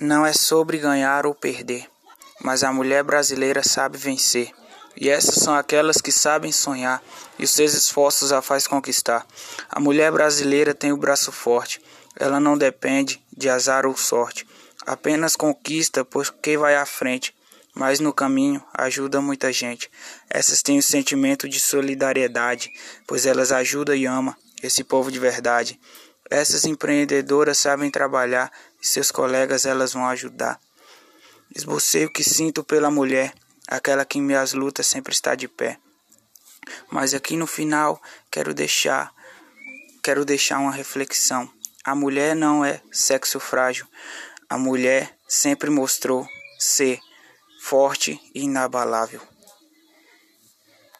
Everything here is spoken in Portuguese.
não é sobre ganhar ou perder, mas a mulher brasileira sabe vencer. E essas são aquelas que sabem sonhar e os seus esforços a faz conquistar. A mulher brasileira tem o braço forte, ela não depende de azar ou sorte, apenas conquista porque vai à frente, mas no caminho ajuda muita gente. Essas têm o sentimento de solidariedade, pois elas ajudam e amam esse povo de verdade. Essas empreendedoras sabem trabalhar e seus colegas elas vão ajudar. Esbocei o que sinto pela mulher, aquela que em minhas lutas sempre está de pé. Mas aqui no final quero deixar quero deixar uma reflexão. A mulher não é sexo frágil. A mulher sempre mostrou ser forte e inabalável.